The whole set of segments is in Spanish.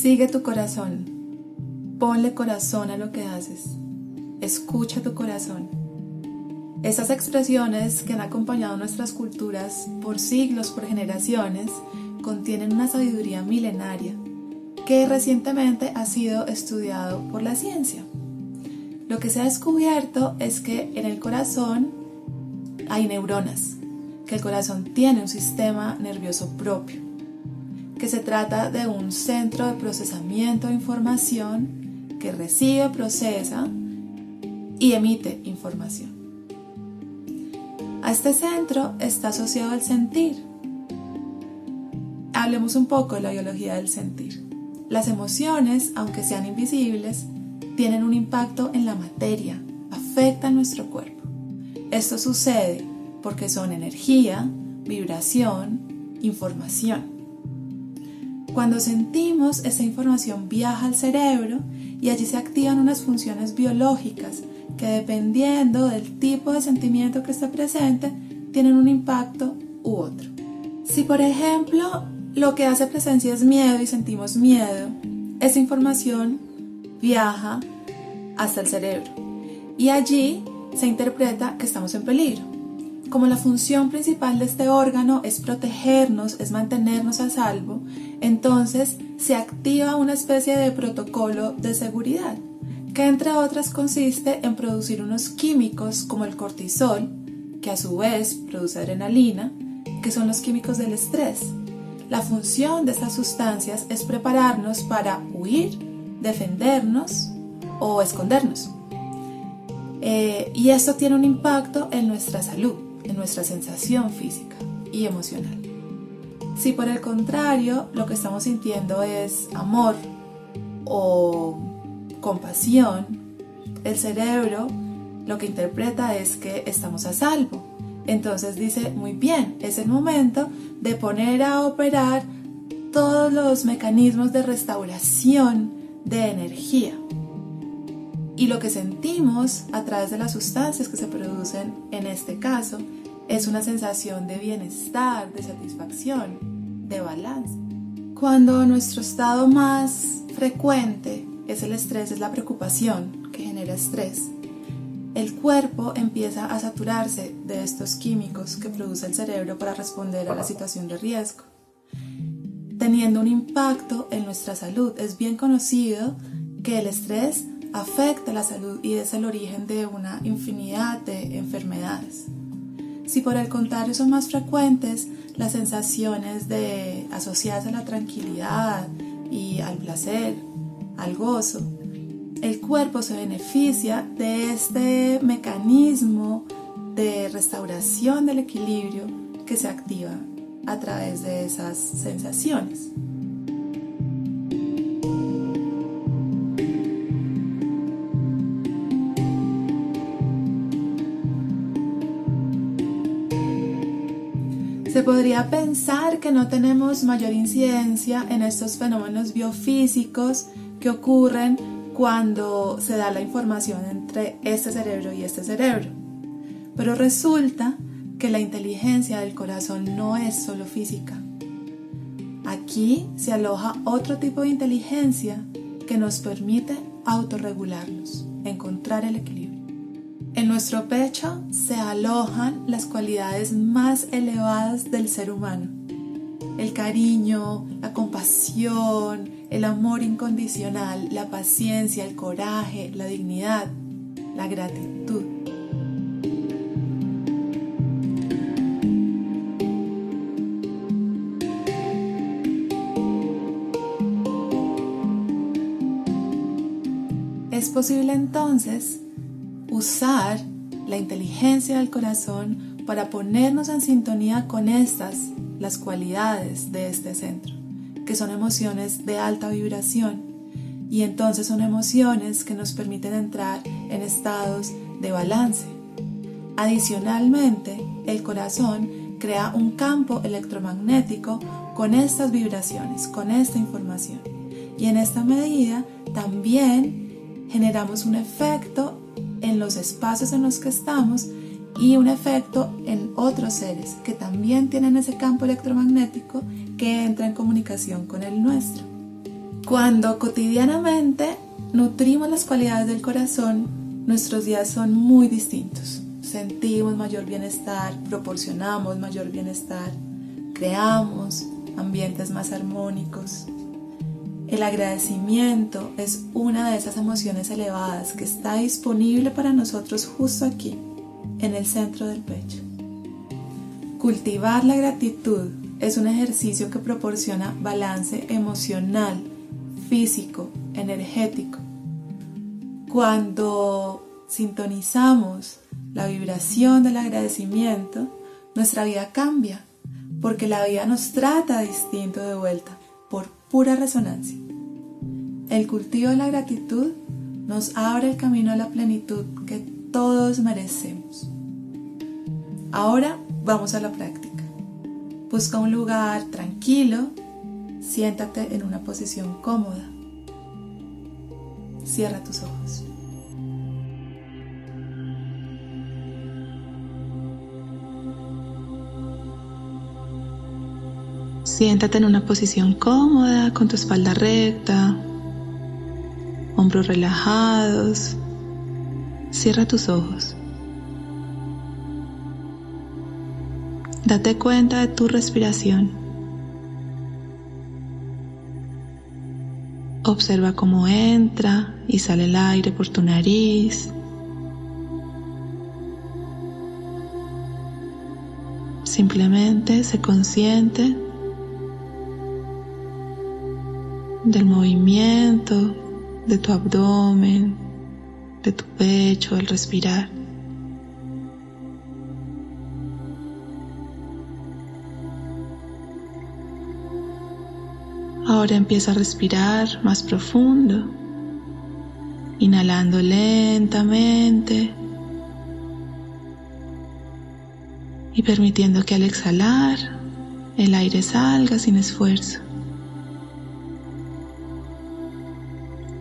Sigue tu corazón. Ponle corazón a lo que haces. Escucha tu corazón. Esas expresiones que han acompañado nuestras culturas por siglos, por generaciones, contienen una sabiduría milenaria que recientemente ha sido estudiado por la ciencia. Lo que se ha descubierto es que en el corazón hay neuronas, que el corazón tiene un sistema nervioso propio, que se trata de un centro de procesamiento de información que recibe, procesa y emite información. A este centro está asociado el sentir. Hablemos un poco de la biología del sentir. Las emociones, aunque sean invisibles, tienen un impacto en la materia, afectan nuestro cuerpo. Esto sucede porque son energía, vibración, información. Cuando sentimos, esa información viaja al cerebro y allí se activan unas funciones biológicas que dependiendo del tipo de sentimiento que está presente, tienen un impacto u otro. Si por ejemplo lo que hace presencia es miedo y sentimos miedo, esa información viaja hasta el cerebro y allí se interpreta que estamos en peligro. Como la función principal de este órgano es protegernos, es mantenernos a salvo, entonces se activa una especie de protocolo de seguridad, que entre otras consiste en producir unos químicos como el cortisol, que a su vez produce adrenalina, que son los químicos del estrés. La función de estas sustancias es prepararnos para huir, defendernos o escondernos. Eh, y esto tiene un impacto en nuestra salud, en nuestra sensación física y emocional. Si por el contrario lo que estamos sintiendo es amor o compasión, el cerebro lo que interpreta es que estamos a salvo. Entonces dice, muy bien, es el momento de poner a operar todos los mecanismos de restauración de energía. Y lo que sentimos a través de las sustancias que se producen en este caso es una sensación de bienestar, de satisfacción, de balance. Cuando nuestro estado más frecuente es el estrés, es la preocupación que genera estrés, el cuerpo empieza a saturarse de estos químicos que produce el cerebro para responder a la situación de riesgo, teniendo un impacto en nuestra salud. Es bien conocido que el estrés afecta la salud y es el origen de una infinidad de enfermedades. Si por el contrario son más frecuentes las sensaciones de asociadas a la tranquilidad y al placer, al gozo, el cuerpo se beneficia de este mecanismo de restauración del equilibrio que se activa a través de esas sensaciones. Se podría pensar que no tenemos mayor incidencia en estos fenómenos biofísicos que ocurren cuando se da la información entre este cerebro y este cerebro. Pero resulta que la inteligencia del corazón no es solo física. Aquí se aloja otro tipo de inteligencia que nos permite autorregularnos, encontrar el equilibrio. En nuestro pecho se alojan las cualidades más elevadas del ser humano. El cariño, la compasión, el amor incondicional, la paciencia, el coraje, la dignidad, la gratitud. Es posible entonces usar la inteligencia del corazón para ponernos en sintonía con estas, las cualidades de este centro, que son emociones de alta vibración. Y entonces son emociones que nos permiten entrar en estados de balance. Adicionalmente, el corazón crea un campo electromagnético con estas vibraciones, con esta información. Y en esta medida también generamos un efecto en los espacios en los que estamos y un efecto en otros seres que también tienen ese campo electromagnético que entra en comunicación con el nuestro. Cuando cotidianamente nutrimos las cualidades del corazón, nuestros días son muy distintos. Sentimos mayor bienestar, proporcionamos mayor bienestar, creamos ambientes más armónicos. El agradecimiento es una de esas emociones elevadas que está disponible para nosotros justo aquí, en el centro del pecho. Cultivar la gratitud es un ejercicio que proporciona balance emocional, físico, energético. Cuando sintonizamos la vibración del agradecimiento, nuestra vida cambia, porque la vida nos trata distinto de vuelta, por pura resonancia. El cultivo de la gratitud nos abre el camino a la plenitud que todos merecemos. Ahora vamos a la práctica. Busca un lugar tranquilo, siéntate en una posición cómoda. Cierra tus ojos. Siéntate en una posición cómoda con tu espalda recta, relajados. Cierra tus ojos. Date cuenta de tu respiración. Observa cómo entra y sale el aire por tu nariz. Simplemente se consciente del movimiento de tu abdomen, de tu pecho al respirar. Ahora empieza a respirar más profundo, inhalando lentamente y permitiendo que al exhalar el aire salga sin esfuerzo.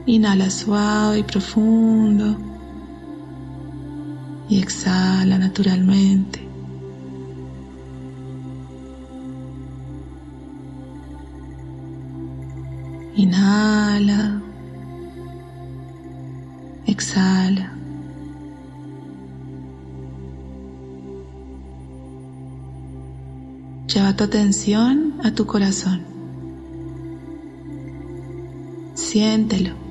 Inhala suave y profundo y exhala naturalmente. Inhala. Exhala. Lleva tu atención a tu corazón. Siéntelo.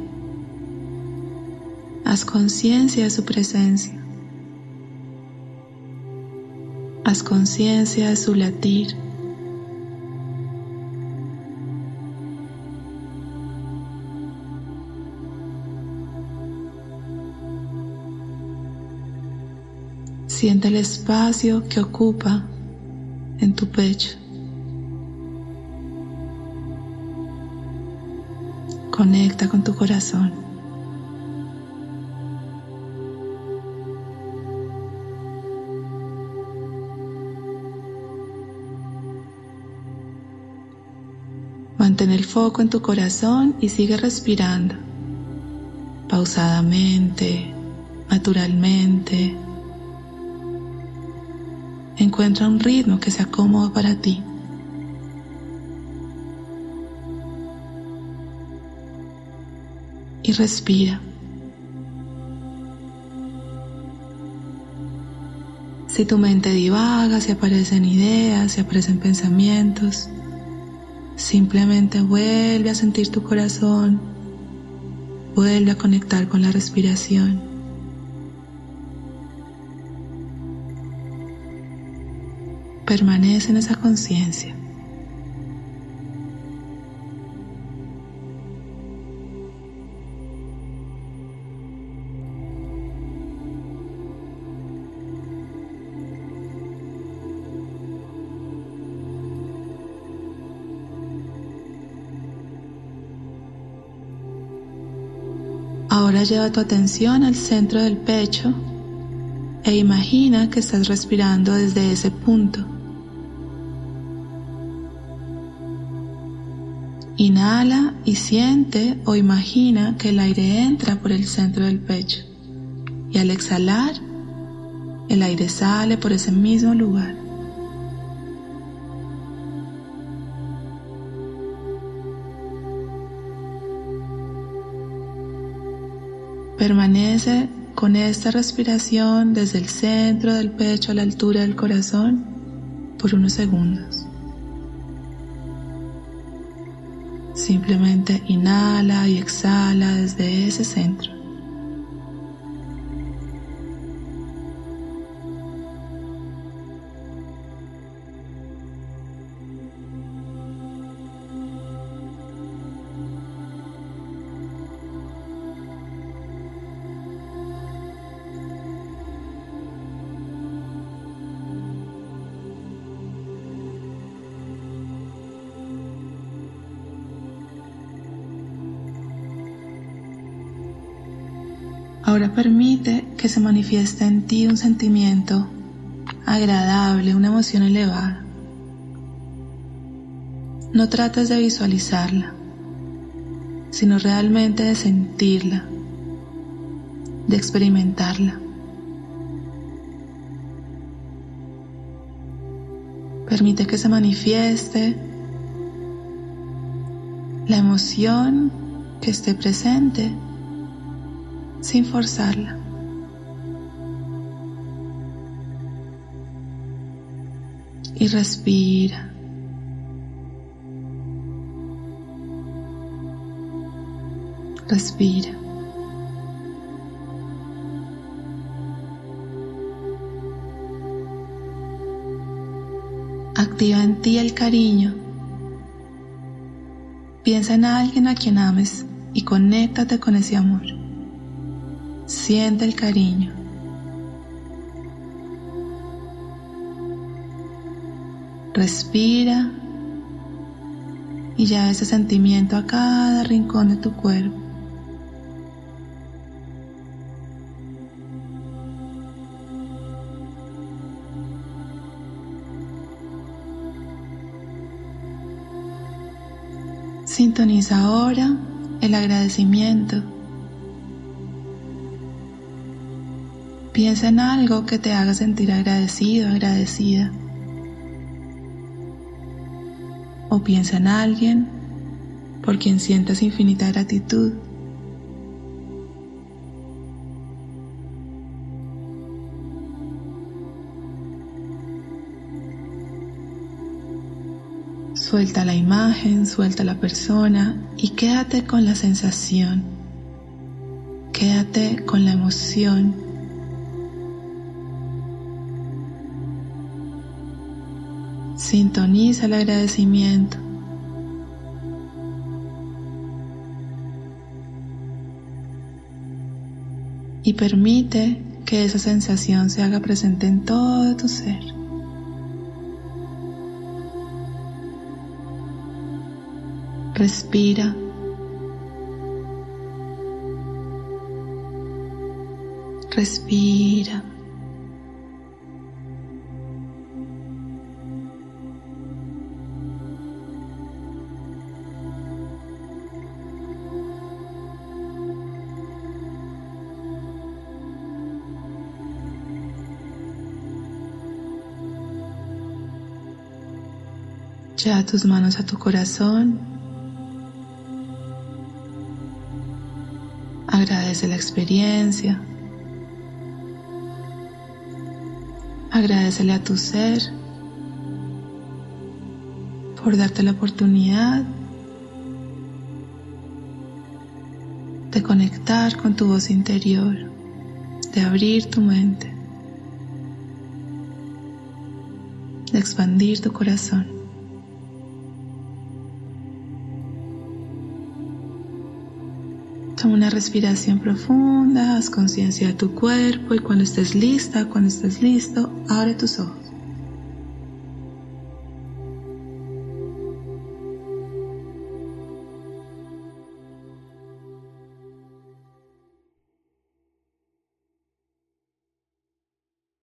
Haz conciencia de su presencia. Haz conciencia de su latir. Siente el espacio que ocupa en tu pecho. Conecta con tu corazón. Mantén el foco en tu corazón y sigue respirando pausadamente, naturalmente Encuentra un ritmo que sea cómodo para ti. Y respira. Si tu mente divaga, si aparecen ideas, si aparecen pensamientos, simplemente vuelve a sentir tu corazón, vuelve a conectar con la respiración. Permanece en esa conciencia. Ahora lleva tu atención al centro del pecho e imagina que estás respirando desde ese punto. Inhala y siente o imagina que el aire entra por el centro del pecho y al exhalar el aire sale por ese mismo lugar. Permanece con esta respiración desde el centro del pecho a la altura del corazón por unos segundos. Simplemente inhala y exhala desde ese centro. Ahora permite que se manifieste en ti un sentimiento agradable, una emoción elevada. No trates de visualizarla, sino realmente de sentirla, de experimentarla. Permite que se manifieste la emoción que esté presente sin forzarla. Y respira. Respira. Activa en ti el cariño. Piensa en alguien a quien ames y conéctate con ese amor. Siente el cariño. Respira y ya ese sentimiento a cada rincón de tu cuerpo. Sintoniza ahora el agradecimiento Piensa en algo que te haga sentir agradecido, agradecida. O piensa en alguien por quien sientas infinita gratitud. Suelta la imagen, suelta la persona y quédate con la sensación. Quédate con la emoción Sintoniza el agradecimiento. Y permite que esa sensación se haga presente en todo tu ser. Respira. Respira. Lleva tus manos a tu corazón. Agradece la experiencia. Agradecele a tu ser por darte la oportunidad de conectar con tu voz interior, de abrir tu mente, de expandir tu corazón. Una respiración profunda, haz conciencia de tu cuerpo y cuando estés lista, cuando estés listo, abre tus ojos.